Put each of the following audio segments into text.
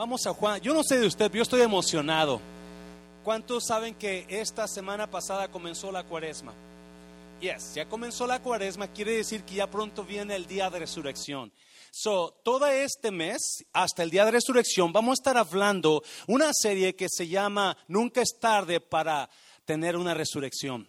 Vamos a Juan. Yo no sé de usted, pero yo estoy emocionado. ¿Cuántos saben que esta semana pasada comenzó la cuaresma? Yes, ya comenzó la cuaresma, quiere decir que ya pronto viene el día de resurrección. So, todo este mes, hasta el día de resurrección, vamos a estar hablando una serie que se llama Nunca es tarde para tener una resurrección.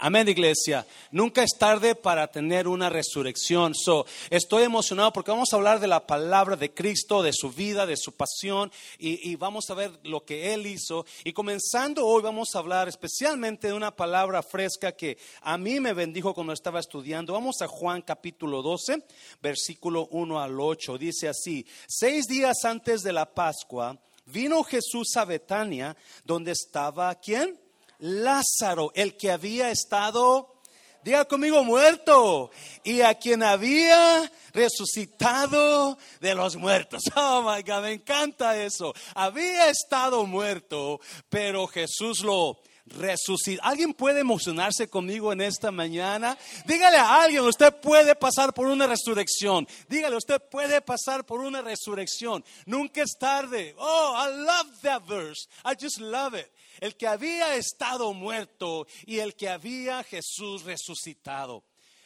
Amén, iglesia. Nunca es tarde para tener una resurrección. So, estoy emocionado porque vamos a hablar de la palabra de Cristo, de su vida, de su pasión y, y, vamos a ver lo que Él hizo. Y comenzando hoy vamos a hablar especialmente de una palabra fresca que a mí me bendijo cuando estaba estudiando. Vamos a Juan capítulo 12, versículo 1 al 8. Dice así, seis días antes de la Pascua vino Jesús a Betania, donde estaba, ¿quién? Lázaro, el que había estado, diga conmigo, muerto, y a quien había resucitado de los muertos. Oh my God, me encanta eso. Había estado muerto, pero Jesús lo resucitó. ¿Alguien puede emocionarse conmigo en esta mañana? Dígale a alguien, usted puede pasar por una resurrección. Dígale, usted puede pasar por una resurrección. Nunca es tarde. Oh, I love that verse. I just love it el que había estado muerto y el que había Jesús resucitado.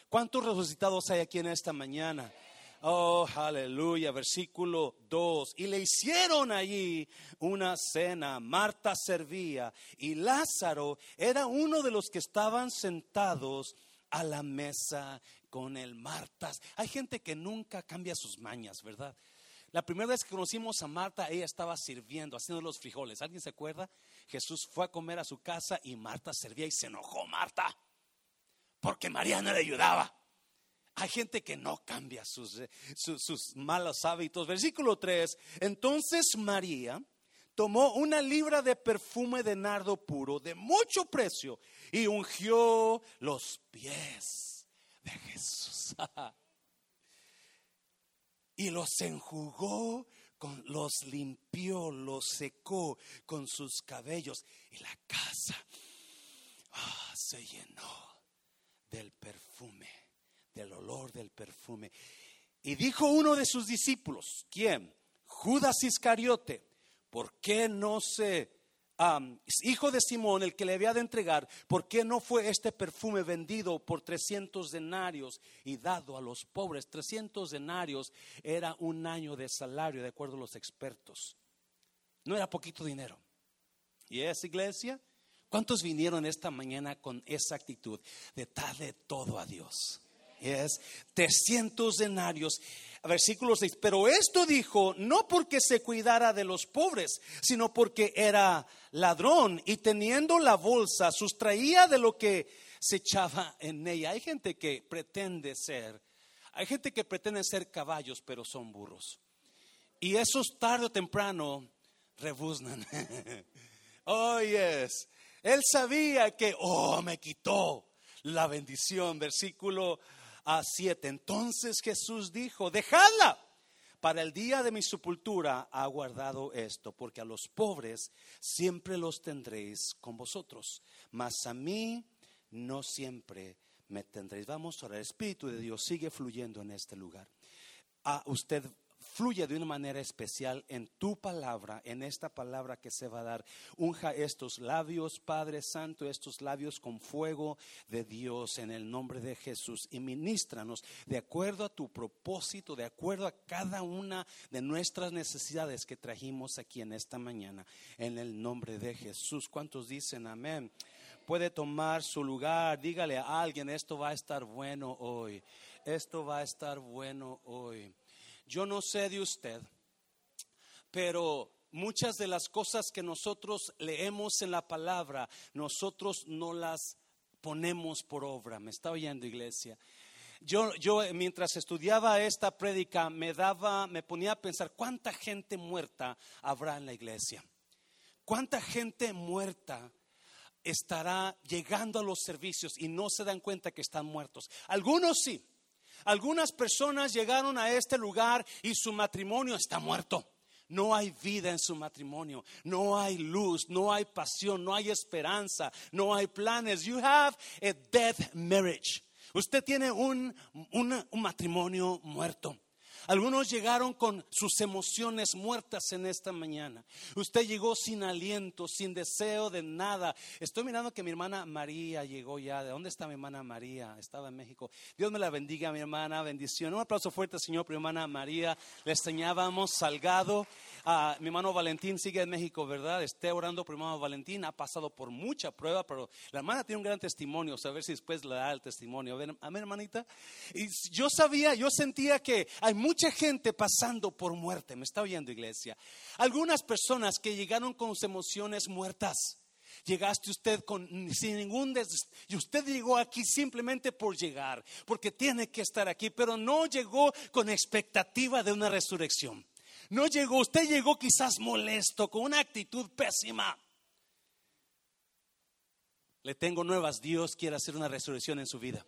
¿Cuántos resucitados hay aquí en esta mañana? Oh, aleluya, versículo 2. Y le hicieron allí una cena. Marta servía y Lázaro era uno de los que estaban sentados a la mesa con el Martas. Hay gente que nunca cambia sus mañas, ¿verdad? La primera vez que conocimos a Marta, ella estaba sirviendo, haciendo los frijoles. ¿Alguien se acuerda? Jesús fue a comer a su casa y Marta servía y se enojó Marta porque María no le ayudaba. Hay gente que no cambia sus, eh, malos hábitos. Versículo 3. Entonces María tomó una libra de perfume de nardo puro de mucho precio y ungió los pies de Jesús. y los enjugó, los limpió, los secó con sus cabellos y la casa ah, se llenó del perfume, del olor del perfume. Y dijo uno de sus discípulos, ¿quién? Judas Iscariote, ¿por qué no se hijo de Simón, el que le había de entregar, ¿por qué no fue este perfume vendido por 300 denarios y dado a los pobres? 300 denarios era un año de salario, de acuerdo a los expertos. No era poquito dinero. ¿Y esa iglesia? ¿Cuántos vinieron esta mañana con esa actitud de darle todo a Dios? Es 300 denarios versículo 6, pero esto dijo no porque se cuidara de los pobres, sino porque era ladrón y teniendo la bolsa sustraía de lo que se echaba en ella. Hay gente que pretende ser, hay gente que pretende ser caballos, pero son burros. Y esos tarde o temprano rebuznan. oh, yes. Él sabía que, oh, me quitó la bendición. Versículo a 7. Entonces Jesús dijo, dejadla. Para el día de mi sepultura ha guardado esto, porque a los pobres siempre los tendréis con vosotros, mas a mí no siempre me tendréis. Vamos a orar. El Espíritu de Dios sigue fluyendo en este lugar. A usted fluye de una manera especial en tu palabra, en esta palabra que se va a dar. Unja estos labios, Padre Santo, estos labios con fuego de Dios en el nombre de Jesús y ministranos de acuerdo a tu propósito, de acuerdo a cada una de nuestras necesidades que trajimos aquí en esta mañana, en el nombre de Jesús. ¿Cuántos dicen amén? Puede tomar su lugar, dígale a alguien, esto va a estar bueno hoy, esto va a estar bueno hoy. Yo no sé de usted, pero muchas de las cosas que nosotros leemos en la palabra, nosotros no las ponemos por obra. ¿Me está oyendo, iglesia? Yo, yo mientras estudiaba esta prédica me daba, me ponía a pensar cuánta gente muerta habrá en la iglesia. ¿Cuánta gente muerta estará llegando a los servicios y no se dan cuenta que están muertos? Algunos sí, algunas personas llegaron a este lugar y su matrimonio está muerto. No hay vida en su matrimonio, no hay luz, no hay pasión, no hay esperanza, no hay planes. You have a dead marriage. Usted tiene un, un, matrimonio muerto. Algunos llegaron con sus emociones muertas en esta mañana. Usted llegó sin aliento, sin deseo de nada. Estoy mirando que mi hermana María llegó ya. ¿De dónde está mi hermana María? Estaba en México. Dios me la bendiga, mi hermana. Bendición. Un aplauso fuerte, Señor, mi hermana María. Le extrañábamos, Salgado. Ah, mi hermano Valentín sigue en México, ¿verdad? Esté orando por mi hermano Valentín. Ha pasado por mucha prueba, pero la hermana tiene un gran testimonio. a ver si después le da el testimonio. A ver, hermanita. Y yo sabía, yo sentía que hay mucha gente pasando por muerte. Me está oyendo, iglesia. Algunas personas que llegaron con sus emociones muertas. Llegaste usted con sin ningún y usted llegó aquí simplemente por llegar, porque tiene que estar aquí, pero no llegó con expectativa de una resurrección. No llegó, usted llegó quizás molesto, con una actitud pésima. Le tengo nuevas, Dios quiere hacer una resurrección en su vida.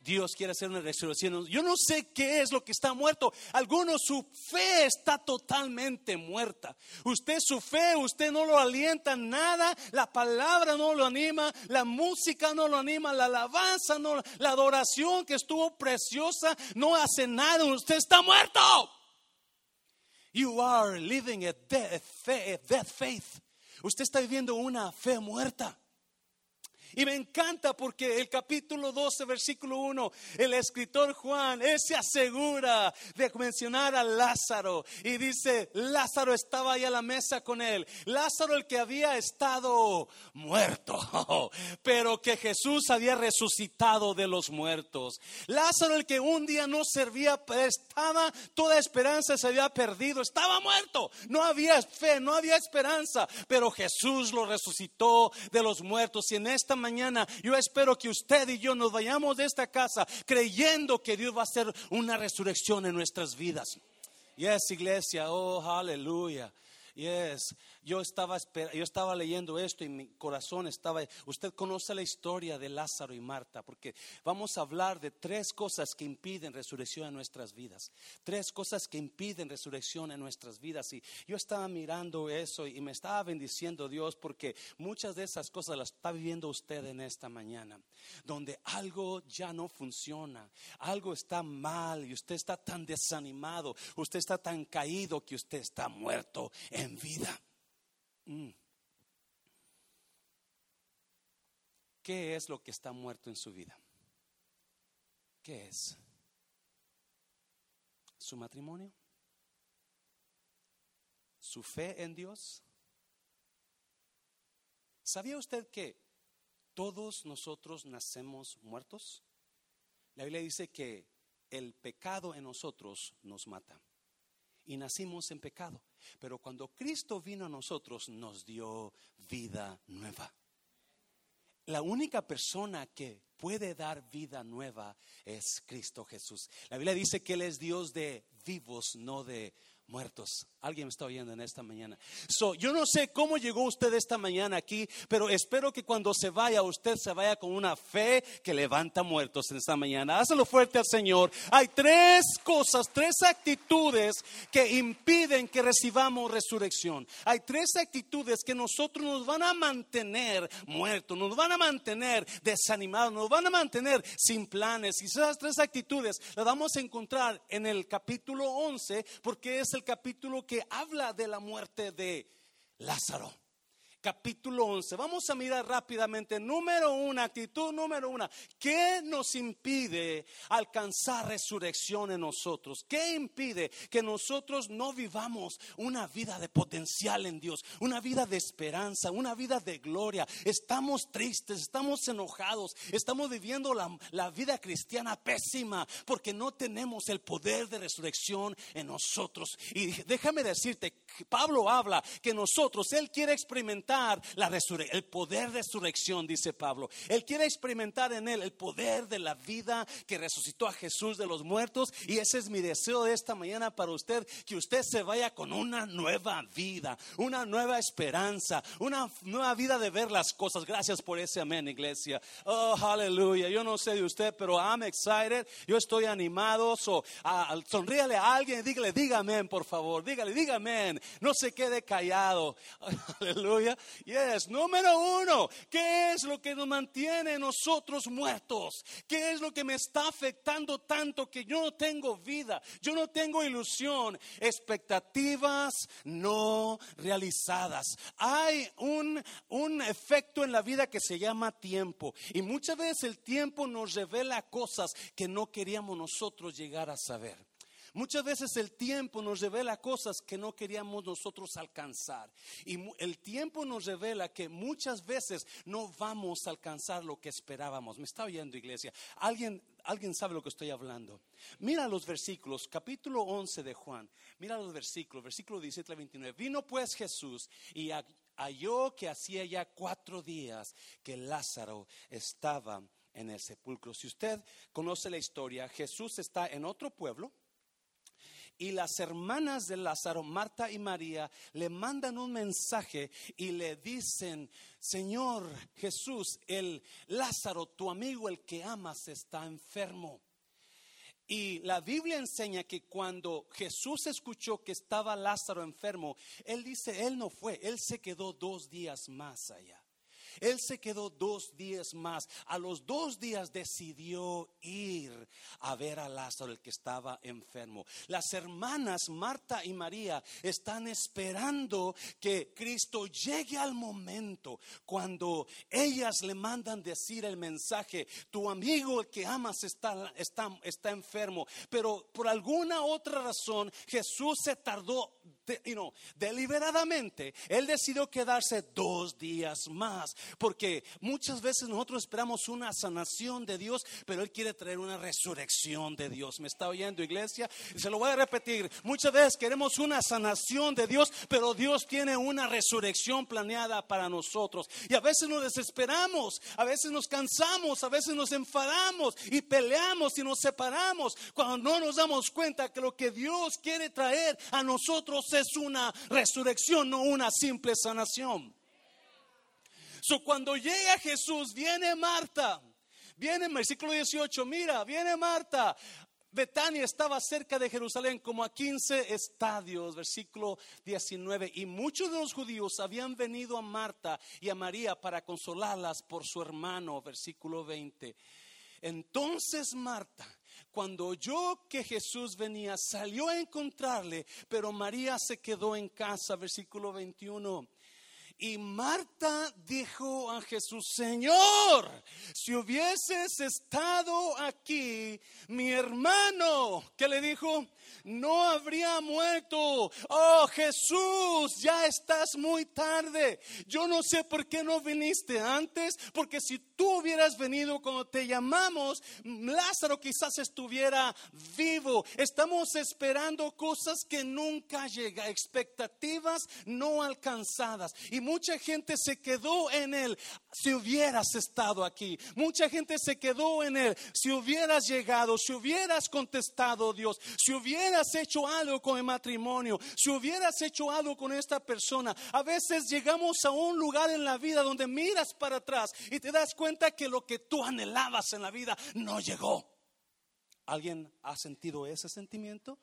Dios quiere hacer una resurrección. Yo no sé qué es lo que está muerto. Algunos su fe está totalmente muerta. Usted su fe, usted no lo alienta nada. La palabra no lo anima, la música no lo anima, la alabanza no, la adoración que estuvo preciosa no hace nada. Usted está muerto. You are living a dead faith. Usted está viviendo una fe muerta. Y me encanta porque el capítulo 12, versículo 1, el escritor Juan, él se asegura de mencionar a Lázaro y dice, Lázaro estaba ahí a la mesa con él. Lázaro el que había estado muerto, pero que Jesús había resucitado de los muertos. Lázaro el que un día no servía, estaba, toda esperanza se había perdido, estaba muerto. No había fe, no había esperanza, pero Jesús lo resucitó de los muertos y en esta mañana yo espero que usted y yo nos vayamos de esta casa creyendo que Dios va a hacer una resurrección en nuestras vidas. Yes, iglesia, oh, aleluya. Yes, yo estaba, yo estaba leyendo esto y mi corazón estaba... Usted conoce la historia de Lázaro y Marta, porque vamos a hablar de tres cosas que impiden resurrección en nuestras vidas. Tres cosas que impiden resurrección en nuestras vidas. Y yo estaba mirando eso y me estaba bendiciendo Dios porque muchas de esas cosas las está viviendo usted en esta mañana, donde algo ya no funciona, algo está mal y usted está tan desanimado, usted está tan caído que usted está muerto en vida. Mm. ¿Qué es lo que está muerto en su vida? ¿Qué es? ¿Su matrimonio? ¿Su fe en Dios? ¿Sabía usted que todos nosotros nacemos muertos? La Biblia dice que el pecado en nosotros nos mata y nacimos en pecado. Pero cuando Cristo vino a nosotros, nos dio vida nueva. La única persona que puede dar vida nueva es Cristo Jesús. La Biblia dice que Él es Dios de vivos, no de muertos. Alguien me está oyendo en esta mañana. So, yo no sé cómo llegó usted esta mañana aquí, pero espero que cuando se vaya, usted se vaya con una fe que levanta muertos en esta mañana. Hazlo fuerte al Señor. Hay tres cosas, tres actitudes que impiden que recibamos resurrección. Hay tres actitudes que nosotros nos van a mantener muertos, nos van a mantener desanimados, nos van a mantener sin planes. Y esas tres actitudes las vamos a encontrar en el capítulo 11, porque es el capítulo que habla de la muerte de Lázaro capítulo 11. Vamos a mirar rápidamente. Número una, actitud número una. ¿Qué nos impide alcanzar resurrección en nosotros? ¿Qué impide que nosotros no vivamos una vida de potencial en Dios? Una vida de esperanza, una vida de gloria. Estamos tristes, estamos enojados, estamos viviendo la, la vida cristiana pésima porque no tenemos el poder de resurrección en nosotros. Y déjame decirte, Pablo habla que nosotros, Él quiere experimentar el poder de resurrección, dice Pablo. Él quiere experimentar en él el poder de la vida que resucitó a Jesús de los muertos. Y ese es mi deseo de esta mañana para usted, que usted se vaya con una nueva vida, una nueva esperanza, una nueva vida de ver las cosas. Gracias por ese amén, iglesia. Oh, aleluya. Yo no sé de usted, pero I'm excited. Yo estoy animado. So, sonríale a alguien y dígale, dígame, por favor. Dígale, dígame. No se quede callado. Aleluya. Yes, número uno, ¿qué es lo que nos mantiene nosotros muertos? ¿Qué es lo que me está afectando tanto que yo no tengo vida? Yo no tengo ilusión, expectativas no realizadas. Hay un, un efecto en la vida que se llama tiempo y muchas veces el tiempo nos revela cosas que no queríamos nosotros llegar a saber. Muchas veces el tiempo nos revela cosas que no queríamos nosotros alcanzar. Y el tiempo nos revela que muchas veces no vamos a alcanzar lo que esperábamos. Me está oyendo iglesia. ¿Alguien, alguien sabe lo que estoy hablando. Mira los versículos, capítulo 11 de Juan. Mira los versículos, versículo 17 al 29. Vino pues Jesús y halló que hacía ya cuatro días que Lázaro estaba en el sepulcro. Si usted conoce la historia, Jesús está en otro pueblo y las hermanas de Lázaro, Marta y María, le mandan un mensaje y le dicen, Señor Jesús, el Lázaro, tu amigo, el que amas, está enfermo. Y la Biblia enseña que cuando Jesús escuchó que estaba Lázaro enfermo, él dice, él no fue, él se quedó dos días más allá. Él se quedó dos días más. A los dos días decidió ir a ver a Lázaro, el que estaba enfermo. Las hermanas Marta y María están esperando que Cristo llegue al momento cuando ellas le mandan decir el mensaje, tu amigo el que amas está, está, está enfermo. Pero por alguna otra razón Jesús se tardó deliberadamente, Él decidió quedarse dos días más, porque muchas veces nosotros esperamos una sanación de Dios, pero Él quiere traer una resurrección de Dios. ¿Me está oyendo, iglesia? Se lo voy a repetir. Muchas veces queremos una sanación de Dios, pero Dios tiene una resurrección planeada para nosotros. Y a veces nos desesperamos, a veces nos cansamos, a veces nos enfadamos y peleamos y nos separamos cuando no nos damos cuenta que lo que Dios quiere traer a nosotros es una resurrección, no una simple sanación. So, cuando llega Jesús, viene Marta. Viene en versículo 18, mira, viene Marta. Betania estaba cerca de Jerusalén como a 15 estadios, versículo 19, y muchos de los judíos habían venido a Marta y a María para consolarlas por su hermano, versículo 20. Entonces Marta cuando oyó que Jesús venía, salió a encontrarle, pero María se quedó en casa, versículo 21. Y Marta dijo a Jesús, Señor, si hubieses estado aquí, mi hermano, ¿qué le dijo? No habría muerto. Oh Jesús, ya estás muy tarde. Yo no sé por qué no viniste antes, porque si tú hubieras venido cuando te llamamos, Lázaro quizás estuviera vivo. Estamos esperando cosas que nunca llegan, expectativas no alcanzadas. Y mucha gente se quedó en él si hubieras estado aquí. Mucha gente se quedó en él si hubieras llegado, si hubieras contestado Dios, si hubieras hecho algo con el matrimonio, si hubieras hecho algo con esta persona. A veces llegamos a un lugar en la vida donde miras para atrás y te das cuenta que lo que tú anhelabas en la vida no llegó. ¿Alguien ha sentido ese sentimiento?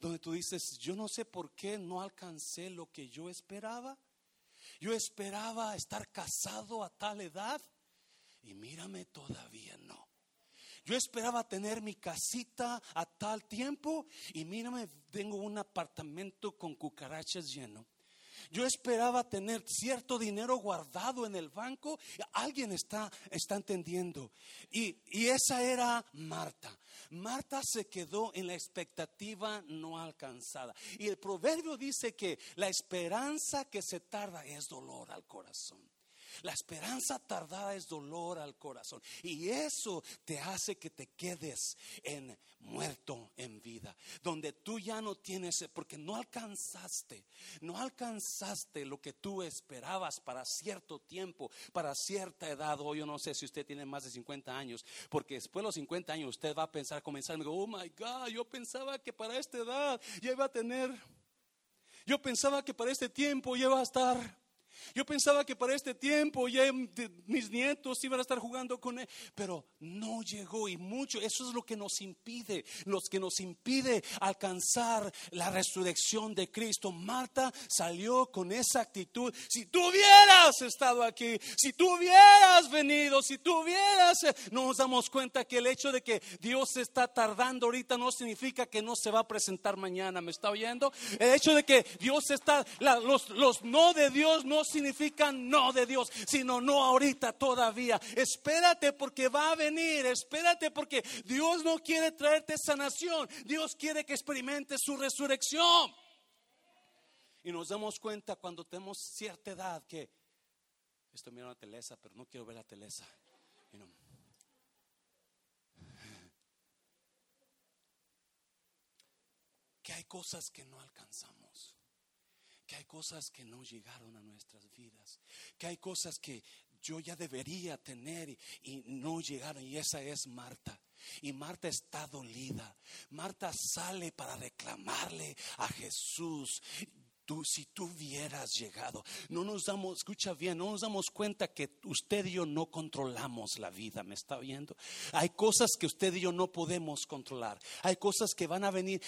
Donde tú dices, yo no sé por qué no alcancé lo que yo esperaba. Yo esperaba estar casado a tal edad y mírame todavía no. Yo esperaba tener mi casita a tal tiempo y mírame, tengo un apartamento con cucarachas lleno. Yo esperaba tener cierto dinero guardado en el banco. Alguien está, está entendiendo. Y, y esa era Marta. Marta se quedó en la expectativa no alcanzada. Y el proverbio dice que la esperanza que se tarda es dolor al corazón. La esperanza tardada es dolor al corazón. Y eso te hace que te quedes en muerto en vida. Donde tú ya no tienes, porque no alcanzaste, no alcanzaste lo que tú esperabas para cierto tiempo, para cierta edad. O yo no sé si usted tiene más de 50 años, porque después de los 50 años usted va a pensar, comenzar, oh my God, yo pensaba que para esta edad ya iba a tener, yo pensaba que para este tiempo ya iba a estar Yo pensaba que para este tiempo ya mis nietos iban a estar jugando con él, pero no llegó y mucho. Eso es lo que nos impide, lo que nos impide alcanzar la resurrección de Cristo. Marta salió con esa actitud. Si tú hubieras estado aquí, si tú hubieras venido, si tú hubieras, eh, nos damos cuenta que el hecho de que Dios está tardando ahorita no significa que no se va a presentar mañana. ¿Me está oyendo? El hecho de que Dios está, los, los no de Dios no significa no de Dios, sino no ahorita todavía. Espérate porque va a venir, espérate porque Dios no quiere traerte sanación, Dios quiere que experimentes su resurrección. Y nos damos cuenta cuando tenemos cierta edad que estoy mirando a Telesa, pero no quiero ver a Telesa. Que hay cosas que no alcanzamos que hay cosas que no llegaron a nuestras vidas, que hay cosas que yo ya debería tener y, no llegaron. Y esa es Marta. Y Marta está dolida. Marta sale para reclamarle a Jesús tú, si tú hubieras llegado, no nos damos, escucha bien, no nos damos cuenta que usted y yo no controlamos la vida, ¿me está viendo? Hay cosas que usted y yo no podemos controlar. Hay cosas que van a venir,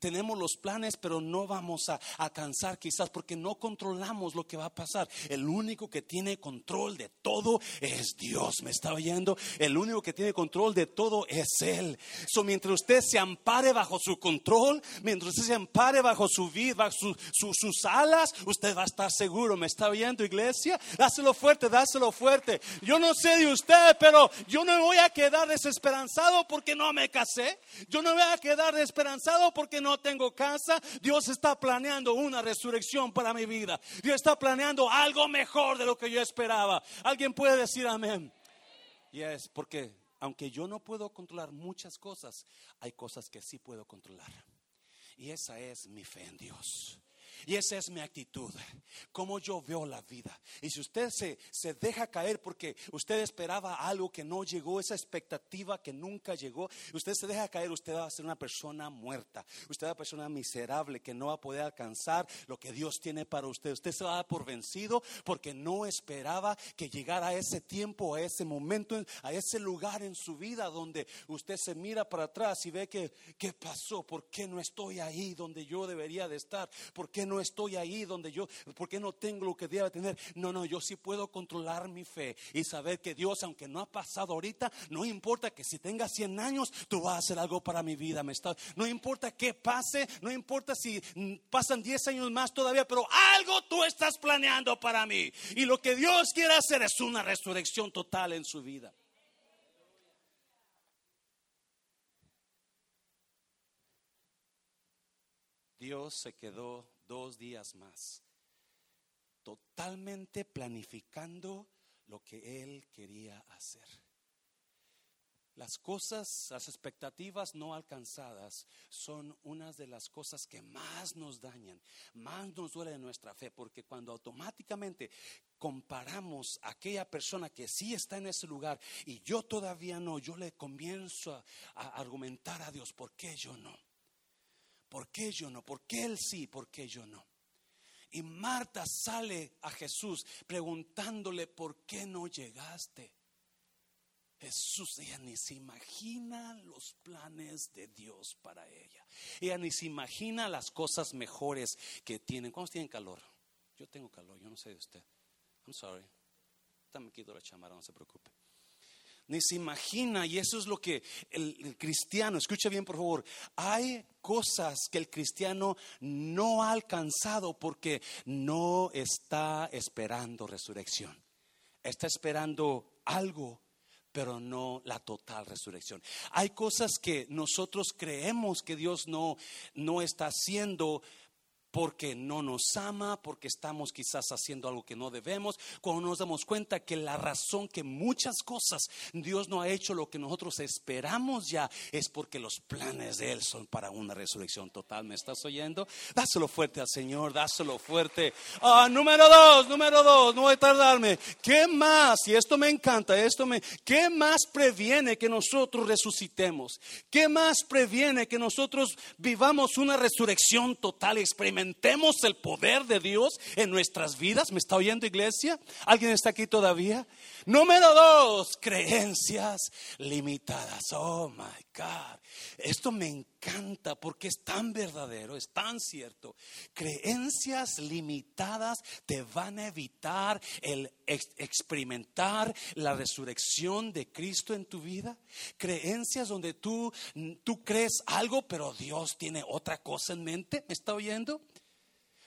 tenemos los planes, pero no vamos a alcanzar quizás porque no controlamos lo que va a pasar. El único que tiene control de todo es Dios, ¿me está oyendo? El único que tiene control de todo es Él. So, mientras usted se ampare bajo su control, mientras usted se ampare bajo su vida, bajo su sus alas, usted va a estar seguro. ¿Me está oyendo, iglesia? Dáselo fuerte, dáselo fuerte. Yo no sé de usted, pero yo no voy a quedar desesperanzado porque no me casé. Yo no voy a quedar desesperanzado porque no tengo casa. Dios está planeando una resurrección para mi vida. Dios está planeando algo mejor de lo que yo esperaba. ¿Alguien puede decir amén? Y es porque aunque yo no puedo controlar muchas cosas, hay cosas que sí puedo controlar. Y esa es mi fe en Dios. Y esa es mi actitud, como yo veo la vida. Y si usted se, se deja caer porque usted esperaba algo que no llegó, esa expectativa que nunca llegó, usted se deja caer, usted va a ser una persona muerta, usted va a una persona miserable que no va a poder alcanzar lo que Dios tiene para usted. Usted se va a dar por vencido porque no esperaba que llegara ese tiempo, a ese momento, a ese lugar en su vida donde usted se mira para atrás y ve que, ¿qué pasó? ¿Por qué no estoy ahí donde yo debería de estar? ¿Por qué no estoy ahí donde yo, porque no tengo lo que debe tener. No, no, yo sí puedo controlar mi fe y saber que Dios, aunque no ha pasado ahorita, no importa que si tenga 100 años, tú vas a hacer algo para mi vida. No importa qué pase, no importa si mm, pasan 10 años más todavía, pero algo tú estás planeando para mí. Y lo que Dios quiere hacer es una resurrección total en su vida. Dios se quedó dos días más, totalmente planificando lo que Él quería hacer. Las cosas, las expectativas no alcanzadas son unas de las cosas que más nos dañan, más nos duele de nuestra fe, porque cuando automáticamente comparamos a aquella persona que sí está en ese lugar y yo todavía no, yo le comienzo a, a argumentar a Dios, ¿por qué yo no? ¿Por qué yo no? ¿Por qué él sí? ¿Por qué yo no? Y Marta sale a Jesús preguntándole, ¿por qué no llegaste? Jesús, ella ni se imagina los planes de Dios para ella. Ella ni se imagina las cosas mejores que tienen. ¿Cuántos tienen calor? Yo tengo calor, yo no sé de usted. I'm sorry. También quito la chamara, no se preocupe ni se imagina. Y eso es lo que el, cristiano, escucha bien por favor, hay cosas que el cristiano no ha alcanzado porque no está esperando resurrección. Está esperando algo pero no la total resurrección. Hay cosas que nosotros creemos que Dios no, no está haciendo, porque no nos ama, porque estamos quizás haciendo algo que no debemos, cuando nos damos cuenta que la razón que muchas cosas Dios no ha hecho lo que nosotros esperamos ya es porque los planes de Él son para una resurrección total. ¿Me estás oyendo? Dáselo fuerte al Señor, dáselo fuerte. Ah, número dos, número dos, no voy a tardarme. ¿Qué más? Y esto me encanta, esto me, ¿qué más previene que nosotros resucitemos? ¿Qué más previene que nosotros vivamos una resurrección total y experimentemos? el poder de Dios en nuestras vidas. ¿Me está oyendo iglesia? ¿Alguien está aquí todavía? Número dos, creencias limitadas. Oh, my Esto me encanta porque es tan verdadero, es tan cierto. Creencias limitadas te van a evitar el experimentar la resurrección de Cristo en tu vida. Creencias donde tú, tú crees algo, pero Dios tiene otra cosa en mente. ¿Me está oyendo?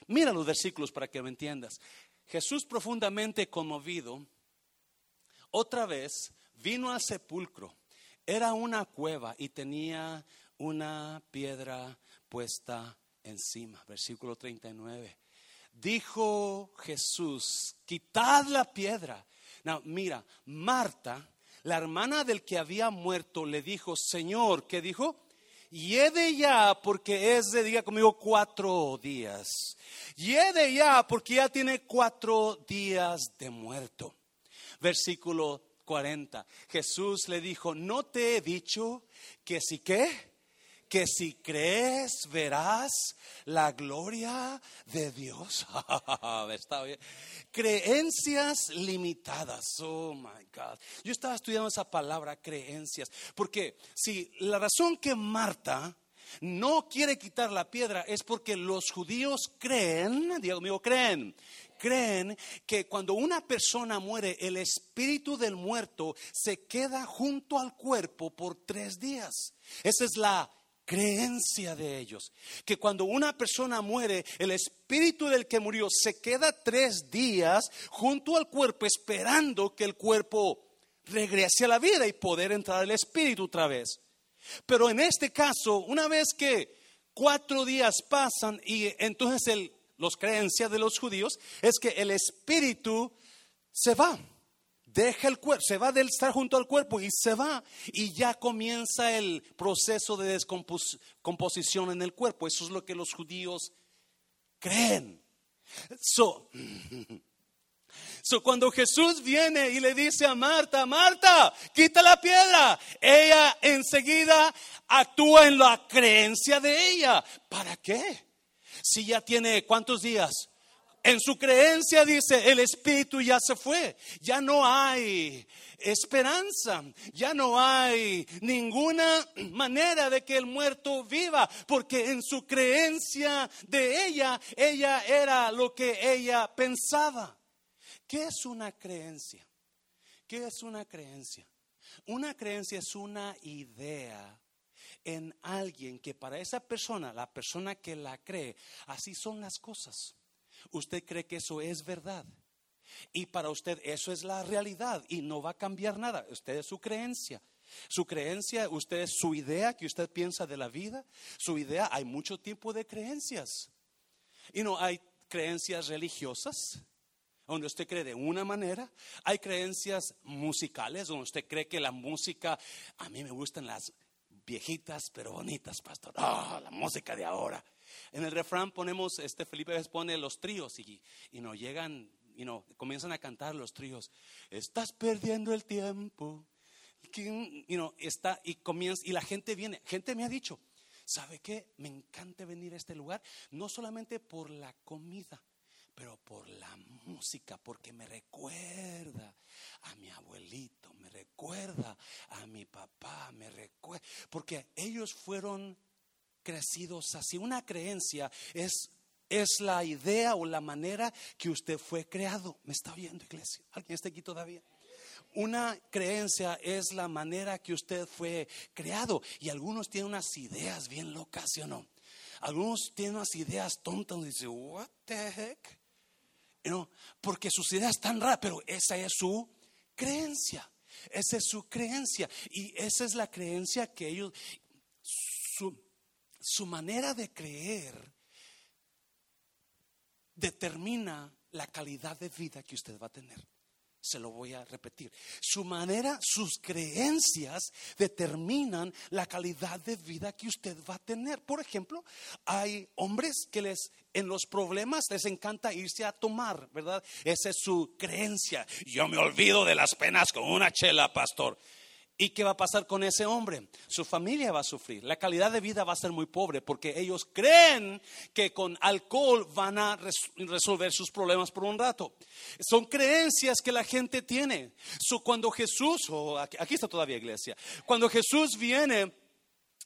Mira los versículos para que me entiendas. Jesús profundamente conmovido, otra vez vino al sepulcro era una cueva y tenía una piedra puesta encima. Versículo 39. Dijo Jesús, quitad la piedra. mira, Marta, la hermana del que había muerto, le dijo, Señor, ¿qué dijo? Yede ya porque es de, diga conmigo, cuatro días. Yede ya porque ya tiene cuatro días de muerto. Versículo 40. Jesús le dijo, ¿no te he dicho que si qué? Que si crees verás la gloria de Dios. Bien. Creencias limitadas. Oh my God. Yo estaba estudiando esa palabra, creencias. Porque si la razón que Marta no quiere quitar la piedra es porque los judíos creen, digo mío, creen creen que cuando una persona muere, el espíritu del muerto se queda junto al cuerpo por tres días. Esa es la creencia de ellos. Que cuando una persona muere, el espíritu del que murió se queda tres días junto al cuerpo esperando que el cuerpo regrese a la vida y poder entrar el espíritu otra vez. Pero en este caso, una vez que cuatro días pasan y entonces el las creencias de los judíos es que el espíritu se va, deja el cuerpo, se va del estar junto al cuerpo y se va y ya comienza el proceso de descomposición en el cuerpo. Eso es lo que los judíos creen. So, so, cuando Jesús viene y le dice a Marta, Marta, quita la piedra, ella enseguida actúa en la creencia de ella. ¿Para qué? Si ya tiene cuántos días? En su creencia dice, el espíritu ya se fue, ya no hay esperanza, ya no hay ninguna manera de que el muerto viva, porque en su creencia de ella, ella era lo que ella pensaba. ¿Qué es una creencia? ¿Qué es una creencia? Una creencia es una idea en alguien que para esa persona, la persona que la cree, así son las cosas. Usted cree que eso es verdad. Y para usted eso es la realidad y no va a cambiar nada. Usted es su creencia. Su creencia, usted es su idea que usted piensa de la vida. Su idea, hay mucho tipo de creencias. Y no hay creencias religiosas, donde usted cree de una manera. Hay creencias musicales, donde usted cree que la música, a mí me gustan las viejitas pero bonitas, pastor. Ah, la música de ahora. En el refrán ponemos, este Felipe pone los tríos y, y nos llegan, y no, comienzan a cantar los tríos. Estás perdiendo el tiempo. Y, no, está, y comienza, y la gente viene, gente me ha dicho, ¿sabe qué? Me encanta venir a este lugar, no solamente por la comida, pero por la música, porque me recuerda a mi abuelito, me recuerda a mi papá, me recuerda, porque ellos fueron crecidos así. Una creencia es, es la idea o la manera que usted fue creado. ¿Me está oyendo, iglesia? ¿Alguien está aquí todavía? Una creencia es la manera que usted fue creado. Y algunos tienen unas ideas bien locas, ¿sí o no? Algunos tienen unas ideas tontas y dicen, what the heck? No, porque sus ideas están raras, pero esa es su creencia. Esa es su creencia. Y esa es la creencia que ellos, su, su manera de creer determina la calidad de vida que usted va a tener. Se lo voy a repetir. Su manera, sus creencias determinan la calidad de vida que usted va a tener. Por ejemplo, hay hombres que les en los problemas les encanta irse a tomar, ¿verdad? Esa es su creencia. Yo me olvido de las penas con una chela, pastor. ¿Y qué va a pasar con ese hombre? Su familia va a sufrir. La calidad de vida va a ser muy pobre porque ellos creen que con alcohol van a resolver sus problemas por un rato. Son creencias que la gente tiene. cuando Jesús, oh, aquí está todavía iglesia, cuando Jesús viene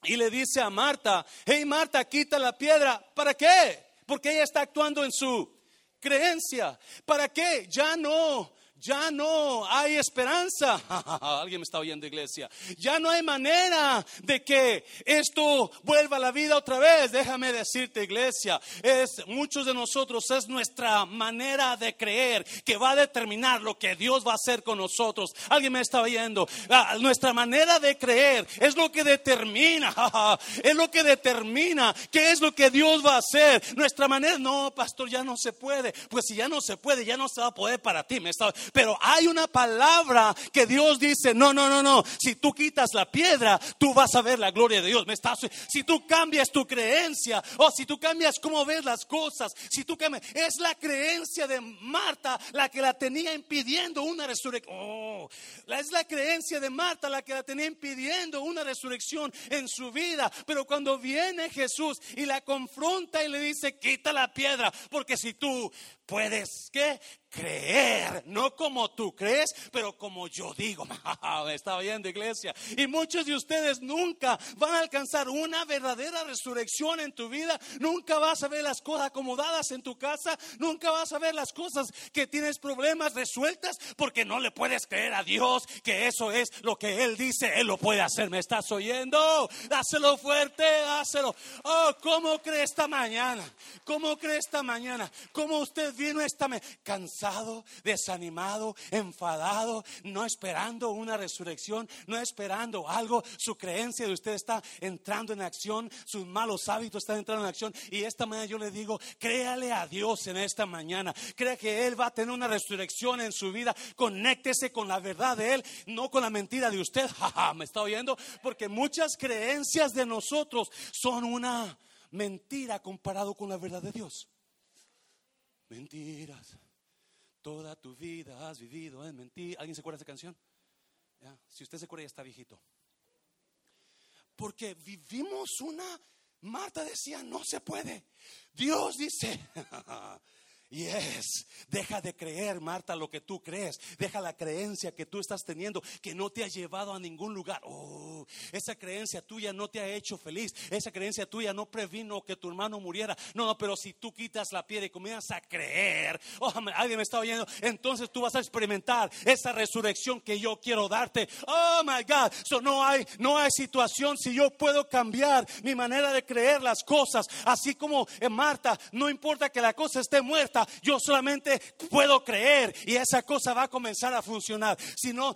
y le dice a Marta, hey Marta, quita la piedra, ¿para qué? Porque ella está actuando en su creencia. ¿Para qué? Ya no ya no hay esperanza. Alguien me está oyendo, iglesia. Ya no hay manera de que esto vuelva a la vida otra vez. Déjame decirte, iglesia, es muchos de nosotros es nuestra manera de creer que va a determinar lo que Dios va a hacer con nosotros. Alguien me está oyendo. Ah, nuestra manera de creer es lo que determina, es lo que determina qué es lo que Dios va a hacer. Nuestra manera, no, pastor, ya no se puede. Pues si ya no se puede, ya no se va a poder para ti. Me está, pero hay una palabra que Dios dice, no, no, no, no, si tú quitas la piedra, tú vas a ver la gloria de Dios. ¿Me estás? Si tú cambias tu creencia, o si tú cambias cómo ves las cosas, si tú cambias, es la creencia de Marta la que la tenía impidiendo una resurrección. Oh, es la creencia de Marta la que la tenía impidiendo una resurrección en su vida. Pero cuando viene Jesús y la confronta y le dice, quita la piedra, porque si tú puedes, ¿qué? creer, no como tú crees, pero como yo digo. Está oyendo, iglesia. Y muchos de ustedes nunca van a alcanzar una verdadera resurrección en tu vida. Nunca vas a ver las cosas acomodadas en tu casa. Nunca vas a ver las cosas que tienes problemas resueltas porque no le puedes creer a Dios que eso es lo que Él dice. Él lo puede hacer. ¿Me estás oyendo? Dáselo fuerte, dáselo. Oh, ¿cómo cree esta mañana? ¿Cómo cree esta mañana? ¿Cómo usted vino esta mañana? Cansado, desanimado, enfadado, no esperando una resurrección, no esperando algo. Su creencia de usted está entrando en acción, sus malos hábitos están entrando en acción. Y esta mañana yo le digo, créale a Dios en esta mañana. Crea que Él va a tener una resurrección en su vida. Conéctese con la verdad de Él, no con la mentira de usted. ¿Me está oyendo? Porque muchas creencias de nosotros son una mentira comparado con la verdad de Dios. Mentiras. Toda tu vida has vivido en mentira. ¿Alguien se acuerda de esa canción? Si usted se acuerda, ya está viejito. Porque vivimos una. Marta decía, no se puede. Dios dice, Yes, deja de creer, Marta, lo que tú crees. Deja la creencia que tú estás teniendo que no te ha llevado a ningún lugar. Oh, esa creencia tuya no te ha hecho feliz. Esa creencia tuya no previno que tu hermano muriera. No, pero si tú quitas la piedra y comienzas a creer, oh, alguien me está oyendo, entonces tú vas a experimentar esa resurrección que yo quiero darte. Oh my God, so no hay, no hay situación si yo puedo cambiar mi manera de creer las cosas, así como en Marta, no importa que la cosa esté muerta yo solamente puedo creer y esa cosa va a comenzar a funcionar. Si no,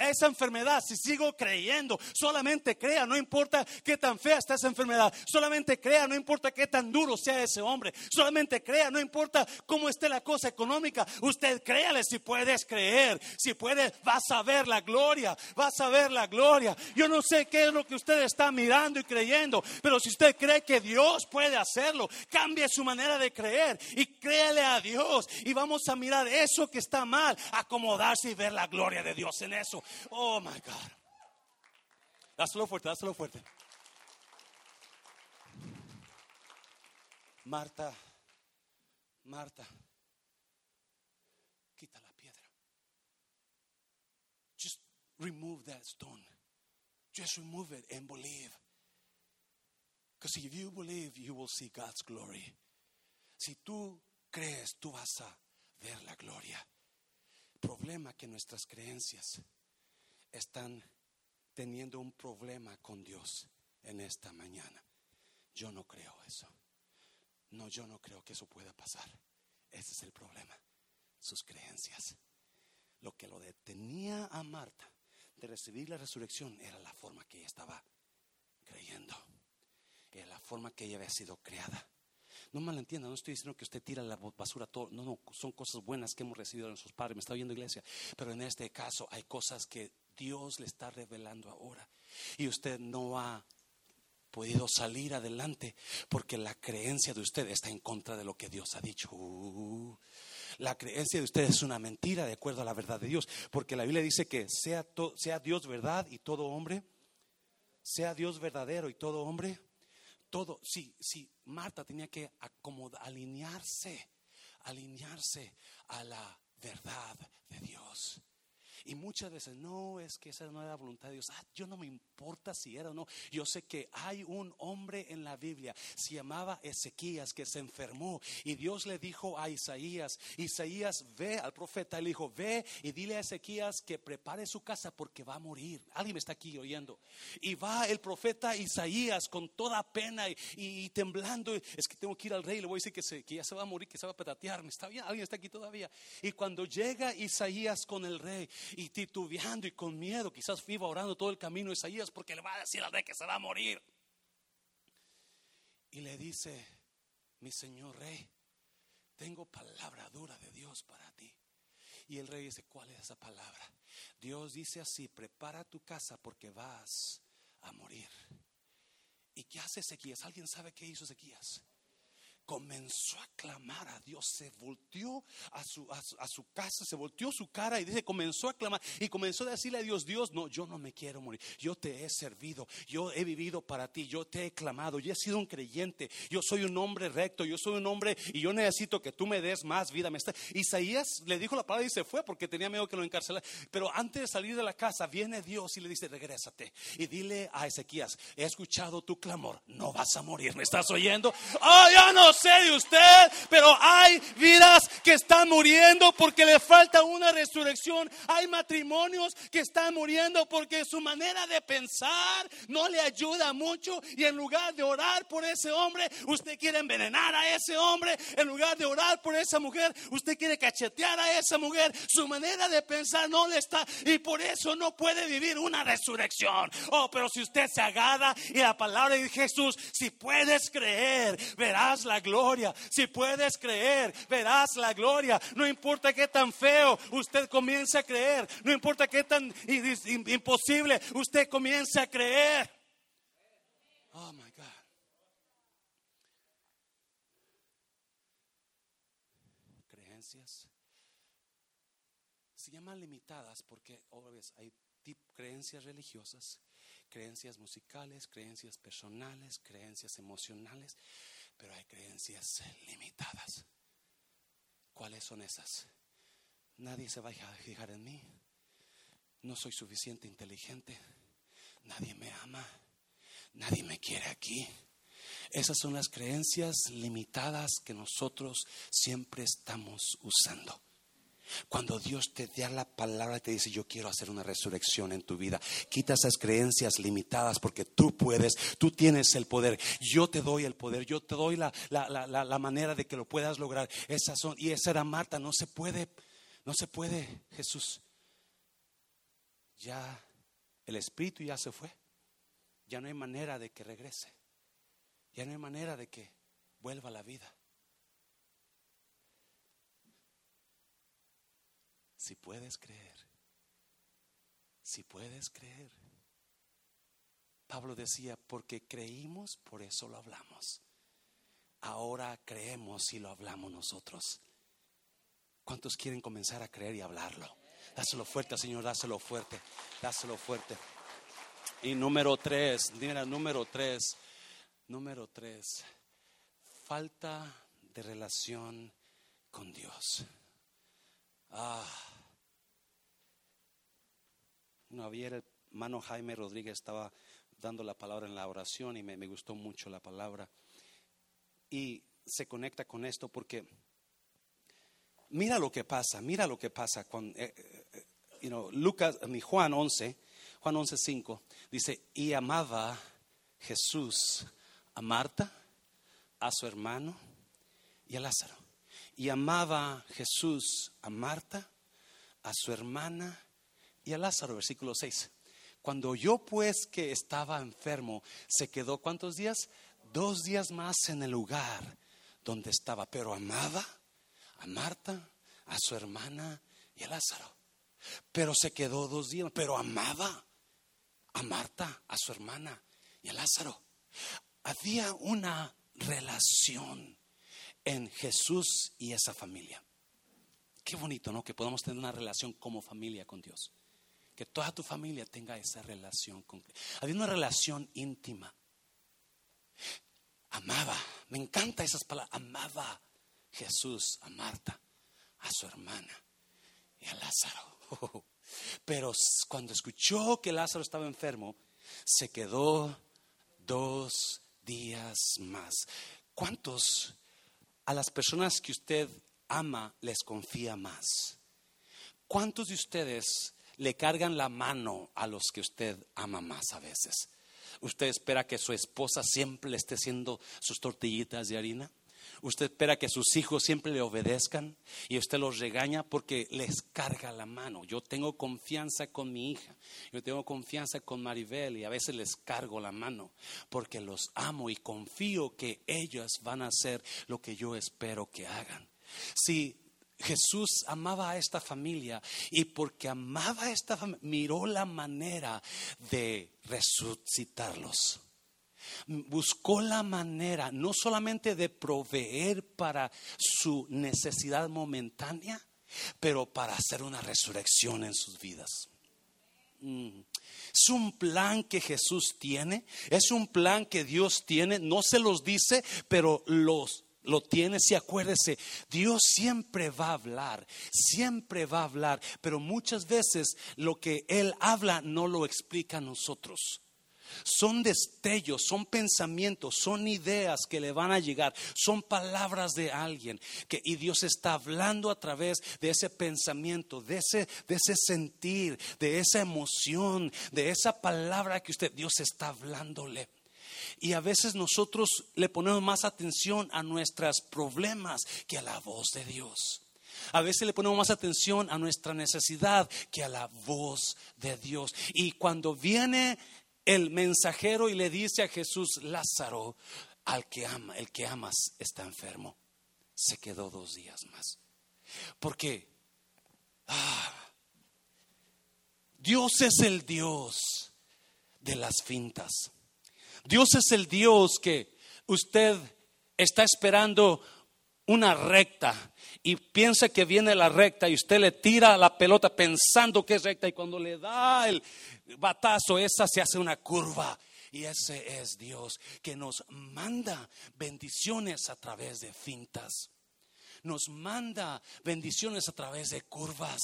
esa enfermedad, si sigo creyendo, solamente crea, no importa qué tan fea está esa enfermedad, solamente crea, no importa qué tan duro sea ese hombre, solamente crea, no importa cómo esté la cosa económica, usted créale si puedes creer, si puedes, vas a ver la gloria, vas a ver la gloria. Yo no sé qué es lo que usted está mirando y creyendo, pero si usted cree que Dios puede hacerlo, cambie su manera de creer y créale a Dios y vamos a mirar eso que está mal, acomodarse y ver la gloria de Dios en eso. Oh my God. Dáselo fuerte, dáselo fuerte. Marta, Marta, quita la piedra. Just remove that stone. Just remove it and believe. Because if you believe, you will see God's glory. Si tú crees, tú vas a ver la gloria. Problema que nuestras creencias están teniendo un problema con Dios en esta mañana. Yo no creo eso. No, yo no creo que eso pueda pasar. Ese es el problema. Sus creencias. Lo que lo detenía a Marta de recibir la resurrección era la forma que ella estaba creyendo. Era la forma que ella había sido creada. No malentienda, no estoy diciendo que usted tira la basura todo. No, no, son cosas buenas que hemos recibido de nuestros padres. Me está oyendo iglesia. Pero en este caso hay cosas que Dios le está revelando ahora. Y usted no ha podido salir adelante porque la creencia de usted está en contra de lo que Dios ha dicho. Uh, La creencia de ustedes es una mentira de acuerdo a la verdad de Dios, porque la Biblia dice que sea, sea Dios verdad y todo hombre, sea Dios verdadero y todo hombre, todo, sí, sí, Marta tenía que acomodar, alinearse, alinearse a la verdad de Dios. Y muchas veces, no, es que esa no era voluntad de Dios. Ah, yo no me importa si era o no. Yo sé que hay un hombre en la Biblia, se llamaba Ezequías, que se enfermó. Y Dios le dijo a Isaías, Isaías, ve al profeta, le dijo, ve y dile a Ezequías que prepare su casa porque va a morir. Alguien me está aquí oyendo. Y va el profeta Isaías con toda pena y, temblando. Es que tengo que ir al rey, le voy a decir que, se, que ya se va a morir, que se va a petatear. Está bien, alguien está aquí todavía. Y cuando llega Isaías con el rey, y titubeando y con miedo. Quizás viva orando todo el camino Isaías porque le va a decir al rey que se va a morir. Y le dice, mi señor rey, tengo palabra dura de Dios para ti. Y el rey dice, ¿cuál es esa palabra? Dios dice así, prepara tu casa porque vas a morir. ¿Y qué hace Ezequías? ¿Alguien sabe qué hizo Ezequías? Comenzó a clamar a Dios, se volteó a su, a su, casa, se volteó su cara y dice, comenzó a clamar y comenzó a decirle a Dios, Dios, no, yo no me quiero morir, yo te he servido, yo he vivido para ti, yo te he clamado, yo he sido un creyente, yo soy un hombre recto, yo soy un hombre y yo necesito que tú me des más vida. Me está... Isaías le dijo la palabra y se fue porque tenía miedo que lo encarcelara, pero antes de salir de la casa viene Dios y le dice, regrésate y dile a Ezequías, he escuchado tu clamor, no vas a morir, ¿me estás oyendo? Oh, ya no sé de usted, pero hay vidas que están muriendo porque le falta una resurrección. Hay matrimonios que están muriendo porque su manera de pensar no le ayuda mucho y en lugar de orar por ese hombre, usted quiere envenenar a ese hombre. En lugar de orar por esa mujer, usted quiere cachetear a esa mujer. Su manera de pensar no le está y por eso no puede vivir una resurrección. Oh, pero si usted se agarra y la palabra de Jesús, si puedes creer, verás la gloria gloria. Si puedes creer, verás la gloria. No importa qué tan feo usted comience a creer. No importa qué tan imposible usted comience a creer. Oh my God. Creencias se llaman limitadas porque hay creencias religiosas, creencias musicales, creencias personales, creencias emocionales. Pero hay creencias limitadas. ¿Cuáles son esas? Nadie se va a fijar en mí. No soy suficiente inteligente. Nadie me ama. Nadie me quiere aquí. Esas son las creencias limitadas que nosotros siempre estamos usando. Cuando Dios te da la palabra y te dice, yo quiero hacer una resurrección en tu vida, quita esas creencias limitadas porque tú puedes, tú tienes el poder. Yo te doy el poder, yo te doy la, la, manera de que lo puedas lograr. Esas son, y esa era Marta, no se puede, no se puede, Jesús. Ya el Espíritu ya se fue. Ya no hay manera de que regrese. Ya no hay manera de que vuelva a la vida. Si puedes creer, si puedes creer. Pablo decía, porque creímos, por eso lo hablamos. Ahora creemos y lo hablamos nosotros. ¿Cuántos quieren comenzar a creer y hablarlo? Dáselo fuerte, Señor, dáselo fuerte, dáselo fuerte. Y número tres, mira, número tres, número tres, falta de relación con Dios. Ah. No, ayer hermano Jaime Rodríguez estaba dando la palabra en la oración y me, gustó mucho la palabra. Y se conecta con esto porque mira lo que pasa, mira lo que pasa con eh, eh, you Lucas, mi Juan 11, Juan 11, 5, dice, y amaba Jesús a Marta, a su hermano y a Lázaro y amaba Jesús a Marta, a su hermana y a Lázaro, versículo 6. Cuando oyó pues que estaba enfermo, se quedó cuántos días? Dos días más en el lugar donde estaba, pero amaba a Marta, a su hermana y a Lázaro. Pero se quedó dos días, pero amaba a Marta, a su hermana y a Lázaro. Había una relación en Jesús y esa familia. Qué bonito, ¿no? Que podamos tener una relación como familia con Dios. Que toda tu familia tenga esa relación con Había una relación íntima. Amaba, me encanta esas palabras, amaba Jesús a Marta, a su hermana y a Lázaro. Pero cuando escuchó que Lázaro estaba enfermo, se quedó dos días más. ¿Cuántos a las personas que usted ama les confía más? ¿Cuántos de ustedes le cargan la mano a los que usted ama más a veces? ¿Usted espera que su esposa siempre le esté haciendo sus tortillitas de harina? Usted espera que sus hijos siempre le obedezcan y usted los regaña porque les carga la mano. Yo tengo confianza con mi hija, yo tengo confianza con Maribel y a veces les cargo la mano porque los amo y confío que ellas van a hacer lo que yo espero que hagan. Si Jesús amaba a esta familia y porque amaba a esta familia, miró la manera de resucitarlos buscó la manera no solamente de proveer para su necesidad momentánea, pero para hacer una resurrección en sus vidas. Mm. Es un plan que Jesús tiene, es un plan que Dios tiene, no se los dice, pero los lo tiene, si acuérdese, Dios siempre va a hablar, siempre va a hablar, pero muchas veces lo que Él habla no lo explica a nosotros. Son destellos, son pensamientos, son ideas que le van a llegar, son palabras de alguien que y Dios está hablando a través de ese pensamiento, de ese de ese sentir, de esa emoción, de esa palabra que usted Dios está hablándole. Y a veces nosotros le ponemos más atención a nuestros problemas que a la voz de Dios. A veces le ponemos más atención a nuestra necesidad que a la voz de Dios. Y cuando viene el mensajero y le dice a Jesús, Lázaro, al que ama, el que amas está enfermo. Se quedó dos días más. Porque ah, Dios es el Dios de las fintas. Dios es el Dios que usted está esperando una recta y piensa que viene la recta y usted le tira la pelota pensando que es recta y cuando le da el batazo esa se hace una curva. Y ese es Dios que nos manda bendiciones a través de fintas. Nos manda bendiciones a través de curvas.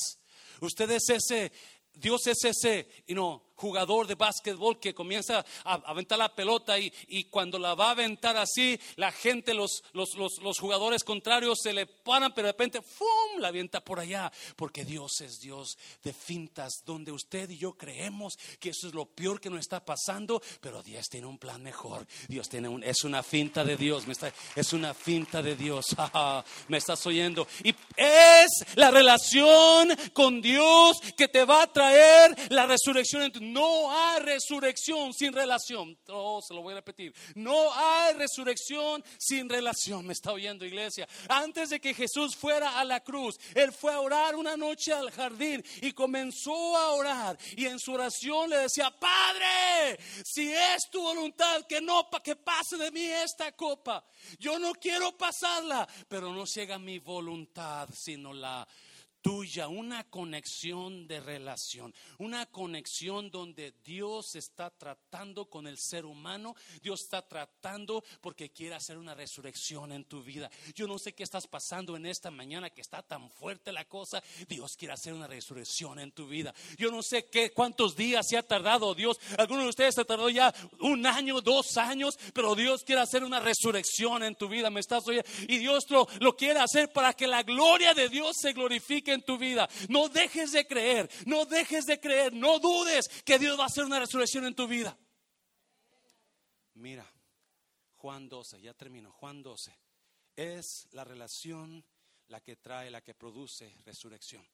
Usted es ese, Dios es ese, you jugador de básquetbol que comienza a aventar la pelota y, cuando la va a aventar así, la gente, los, los, los, jugadores contrarios se le paran, pero de repente, ¡fum!, la avienta por allá, porque Dios es Dios de fintas, donde usted y yo creemos que eso es lo peor que nos está pasando, pero Dios tiene un plan mejor. Dios tiene un, es una finta de Dios, me está, es una finta de Dios, me estás oyendo. Y es la relación con Dios que te va a traer la resurrección en tu no hay resurrección sin relación. Oh, se lo voy a repetir. No hay resurrección sin relación. Me está oyendo, iglesia. Antes de que Jesús fuera a la cruz, Él fue a orar una noche al jardín y comenzó a orar. Y en su oración le decía, Padre, si es tu voluntad que no que pase de mí esta copa. Yo no quiero pasarla, pero no llega mi voluntad, sino la tuya, una conexión de relación, una conexión donde Dios está tratando con el ser humano, Dios está tratando porque quiere hacer una resurrección en tu vida. Yo no sé qué estás pasando en esta mañana que está tan fuerte la cosa, Dios quiere hacer una resurrección en tu vida. Yo no sé qué cuántos días se ha tardado Dios, algunos de ustedes se tardó ya un año, dos años, pero Dios quiere hacer una resurrección en tu vida, me estás oyendo, y Dios lo, lo quiere hacer para que la gloria de Dios se glorifique en tu vida. No dejes de creer, no dejes de creer, no dudes que Dios va a hacer una resurrección en tu vida. Mira, Juan 12, ya termino, Juan 12. Es la relación la que trae, la que produce resurrección.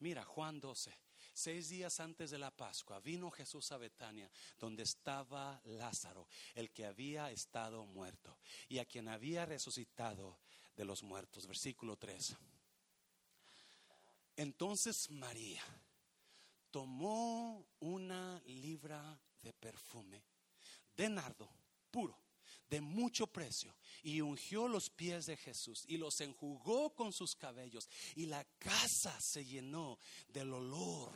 Mira, Juan 12. Seis días antes de la Pascua vino Jesús a Betania, donde estaba Lázaro, el que había estado muerto y a quien había resucitado de los muertos. Versículo 3. Entonces María tomó una libra de perfume de nardo puro, de mucho precio y ungió los pies de Jesús y los enjugó con sus cabellos y la casa se llenó del olor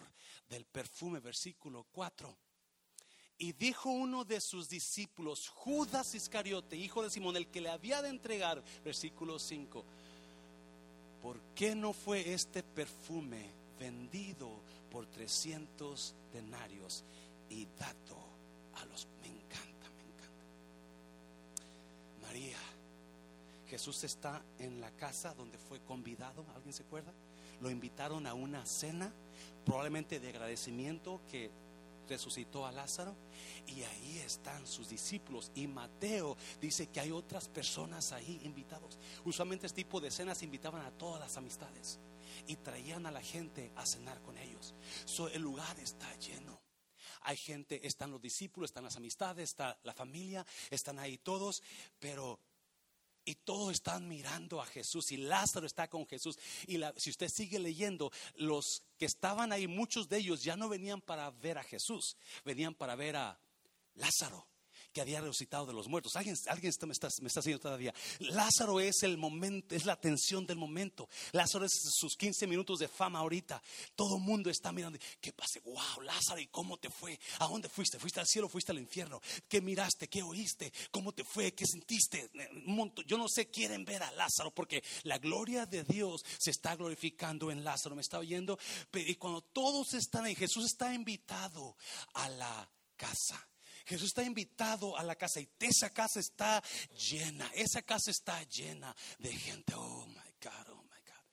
del perfume, versículo 4. Y dijo uno de sus discípulos, Judas Iscariote, hijo de Simón, el que le había de entregar, versículo 5, ¿por qué no fue este perfume vendido por 300 denarios y dado a los... Me encanta, me encanta. María, Jesús está en la casa donde fue convidado, ¿alguien se acuerda? Lo invitaron a una cena, probablemente de agradecimiento que resucitó a Lázaro y ahí están sus discípulos y Mateo dice que hay otras personas ahí invitados. Usualmente este tipo de cenas invitaban a todas las amistades y traían a la gente a cenar con ellos. el lugar está lleno. Hay gente, están los discípulos, están las amistades, está la familia, están ahí todos, pero y todos están mirando a Jesús y Lázaro está con Jesús. Y si usted sigue leyendo, los que estaban ahí, muchos de ellos ya no venían para ver a Jesús, venían para ver a Lázaro que había resucitado de los muertos. Alguien, alguien me, está, me está haciendo todavía. Lázaro es el momento, es la atención del momento. Lázaro es sus 15 minutos de fama ahorita. Todo el mundo está mirando. ¿Qué pasa? Wow, Lázaro, ¿y cómo te fue? ¿A dónde fuiste? ¿Fuiste al cielo? ¿Fuiste al infierno? ¿Qué miraste? ¿Qué oíste? ¿Cómo te fue? ¿Qué sentiste? Yo no sé, quieren ver a Lázaro porque la gloria de Dios se está glorificando en Lázaro. ¿Me está oyendo? Y cuando todos están ahí, Jesús está invitado a la casa. Jesús está invitado a la casa y esa casa está llena, esa casa está llena de gente. Oh my God, oh my God.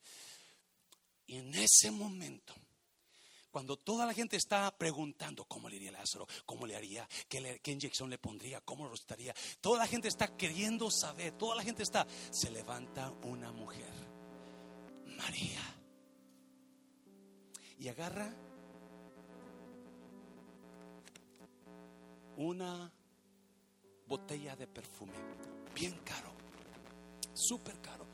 Y en ese momento, cuando toda la gente está preguntando cómo le haría Lázaro, cómo le haría, qué, qué inyección le pondría, cómo lo estaría, toda la gente está queriendo saber, toda la gente está, se levanta una mujer, María, y agarra una botella de perfume, bien caro, súper caro.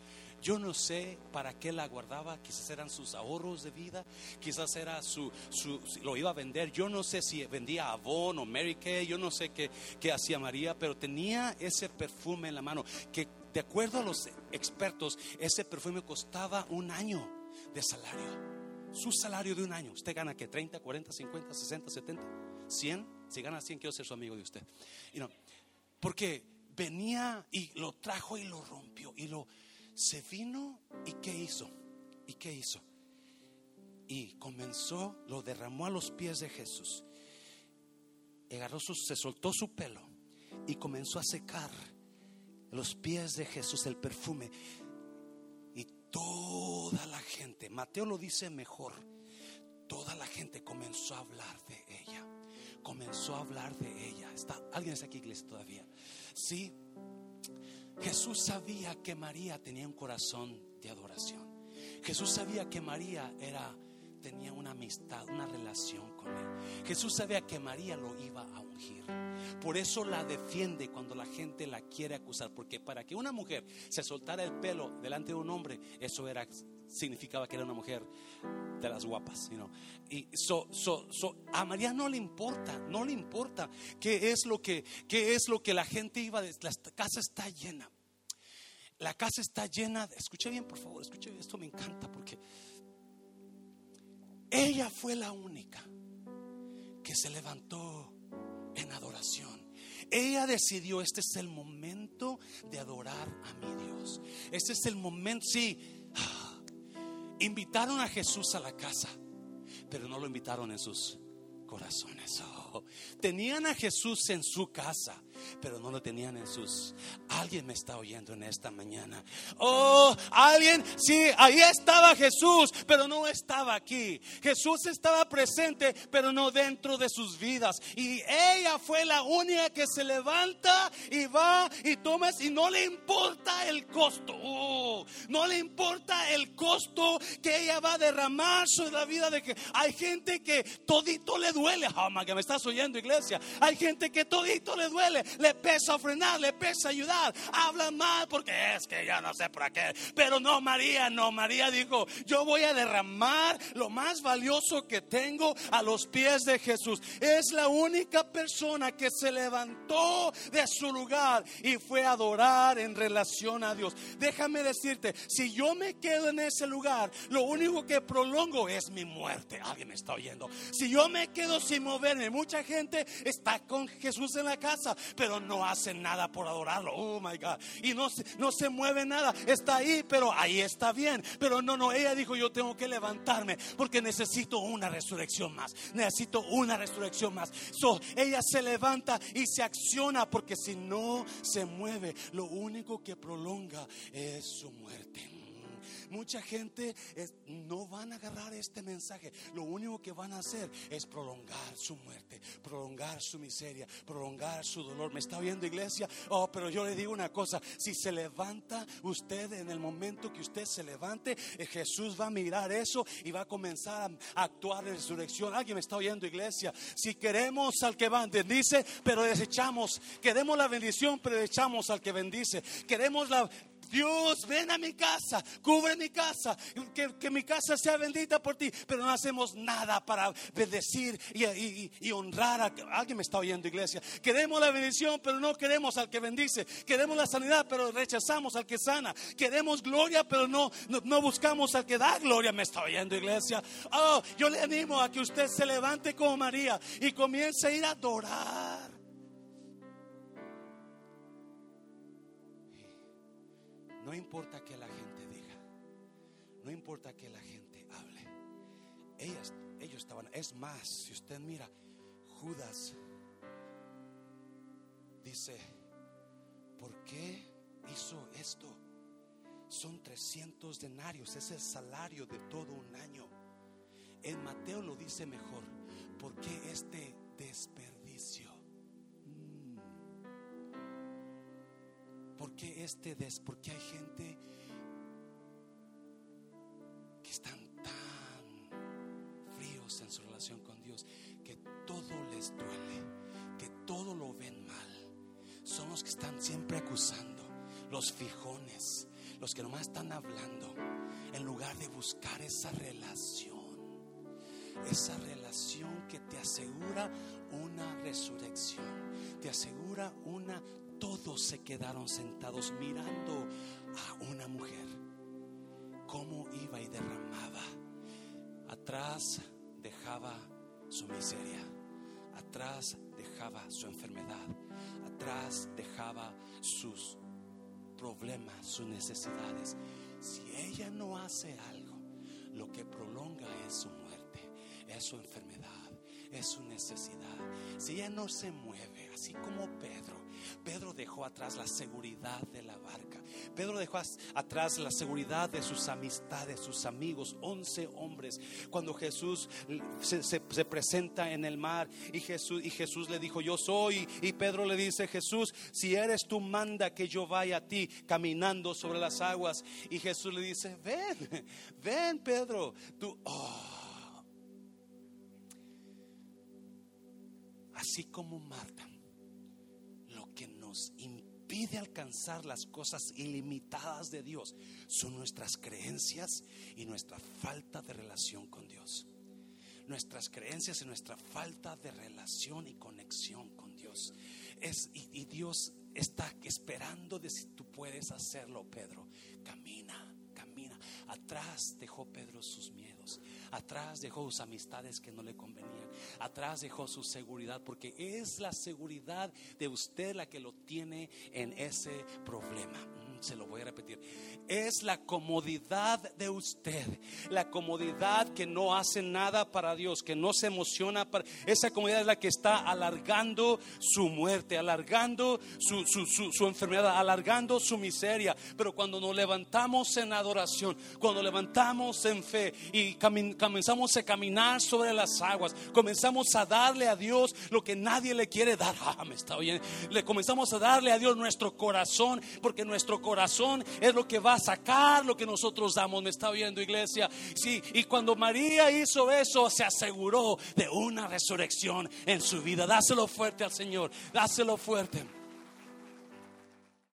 Yo no sé para qué la guardaba, quizás eran sus ahorros de vida, quizás era su, su lo iba a vender, yo no sé si vendía Avon o Mary Kay, yo no sé qué, qué hacía María, pero tenía ese perfume en la mano, que de acuerdo a los expertos, ese perfume costaba un año de salario. Su salario de un año, usted gana que 30, 40, 50, 60, 70, 100 si gana 100, quiero ser su amigo de usted. Y no, porque venía y lo trajo y lo rompió. Y lo se vino y qué hizo? ¿Y qué hizo? Y comenzó, lo derramó a los pies de Jesús. Agarró su, se soltó su pelo y comenzó a secar los pies de Jesús el perfume. Y toda la gente, Mateo lo dice mejor, toda la gente comenzó a hablar de ella comenzó a hablar de ella. ¿Está, ¿Alguien está aquí, iglesia, todavía? Sí. Jesús sabía que María tenía un corazón de adoración. Jesús sabía que María era tenía una amistad, una relación con él. Jesús sabía que María lo iba a ungir. Por eso la defiende cuando la gente la quiere acusar, porque para que una mujer se soltara el pelo delante de un hombre, eso era significaba que era una mujer de las guapas, Y so, so, a María no le importa, no le importa qué es lo que qué es lo que la gente iba de la casa está llena. La casa está llena, escuche bien, por favor, escuche bien, esto me encanta porque ella fue la única que se levantó en adoración. Ella decidió, este es el momento de adorar a mi Dios. Este es el momento, sí. Invitaron a Jesús a la casa, pero no lo invitaron en sus corazones. Oh, tenían a Jesús en su casa, pero no lo tenían en sus. Alguien me está oyendo en esta mañana. Oh, alguien, sí, ahí estaba Jesús, pero no estaba aquí. Jesús estaba presente, pero no dentro de sus vidas. Y ella fue la única que se levanta y va y toma y no le importa el costo. Oh, no le importa el costo que ella va a derramar sobre la vida de que hay gente que todito le duele. Oh, que me estás oyendo, iglesia. Hay gente que todito le duele le pesa ofrendar, le pesa ayudar, habla mal porque es que ya no sé para qué. Pero no, María, no, María dijo, yo voy a derramar lo más valioso que tengo a los pies de Jesús. Es la única persona que se levantó de su lugar y fue a adorar en relación a Dios. Déjame decirte, si yo me quedo en ese lugar, lo único que prolongo es mi muerte. Alguien me está oyendo. Si yo me quedo sin moverme, mucha gente está con Jesús en la casa, pero no hace nada por adorarlo. Oh my God. Y no, no se mueve nada. Está ahí, pero ahí está bien. Pero no, no, ella dijo, yo tengo que levantarme porque necesito una resurrección más. Necesito una resurrección más. So, ella se levanta y se acciona porque si no se mueve, lo único que prolonga es su muerte. Mucha gente no van a agarrar este mensaje. Lo único que van a hacer es prolongar su muerte, prolongar su miseria, prolongar su dolor. ¿Me está viendo iglesia? Oh, pero yo le digo una cosa. Si se levanta usted en el momento que usted se levante, eh, Jesús va a mirar eso y va a comenzar a actuar en resurrección. ¿Alguien me está oyendo iglesia? Si queremos al que bendice, pero desechamos. Queremos la bendición, pero desechamos al que bendice. Queremos la Dios, ven a mi casa, cubre mi casa, que, mi casa sea bendita por ti, pero no hacemos nada para bendecir y, honrar a alguien me está oyendo iglesia. Queremos la bendición, pero no queremos al que bendice. Queremos la sanidad, pero rechazamos al que sana. Queremos gloria, pero no, no, buscamos al que da gloria. Me está oyendo iglesia. Oh, yo le animo a que usted se levante como María y comience a ir a adorar No importa que la gente diga, no importa que la gente hable. Ellas, ellos estaban, es más, si usted mira, Judas dice, ¿por qué hizo esto? Son 300 denarios, es el salario de todo un año. En Mateo lo dice mejor, ¿por qué este desperdicio? Qué este des? Porque hay gente que están tan fríos en su relación con Dios que todo les duele, que todo lo ven mal. Son los que están siempre acusando, los fijones, los que nomás están hablando, en lugar de buscar esa relación. Esa relación que te asegura una resurrección, te asegura una todos se quedaron sentados mirando a una mujer, cómo iba y derramaba. Atrás dejaba su miseria, atrás dejaba su enfermedad, atrás dejaba sus problemas, sus necesidades. Si ella no hace algo, lo que prolonga es su muerte, es su enfermedad, es su necesidad. Si ella no se mueve, así como Pedro, Pedro dejó atrás la seguridad de la barca. Pedro dejó atrás la seguridad de sus amistades, sus amigos, once hombres. Cuando Jesús se, presenta en el mar y Jesús, y Jesús le dijo, yo soy. Y Pedro le dice, Jesús, si eres tú, manda que yo vaya a ti caminando sobre las aguas. Y Jesús le dice, ven, ven Pedro. Oh. Así como Marta impide alcanzar las cosas ilimitadas de Dios son nuestras creencias y nuestra falta de relación con Dios. Nuestras creencias y nuestra falta de relación y conexión con Dios. Es, y, Dios está esperando de si tú puedes hacerlo, Pedro. Camina. Atrás dejó Pedro sus miedos. Atrás dejó sus amistades que no le convenían. Atrás dejó su seguridad porque es la seguridad de usted la que lo tiene en ese problema. Se lo voy a repetir es la comodidad de usted. La comodidad que no hace nada para Dios, que no se emociona. Para... Esa comodidad es la que está alargando su muerte, alargando su, su, enfermedad, alargando su miseria. Pero cuando nos levantamos en adoración, cuando levantamos en fe y comenzamos a caminar sobre las aguas, comenzamos a darle a Dios lo que nadie le quiere dar. Ah, me está oyendo. Le comenzamos a darle a Dios nuestro corazón, porque nuestro corazón es lo que va a sacar lo que nosotros damos. ¿Me está oyendo, iglesia? Sí, y cuando María hizo eso, se aseguró de una resurrección en su vida. Dáselo fuerte al Señor, dáselo fuerte.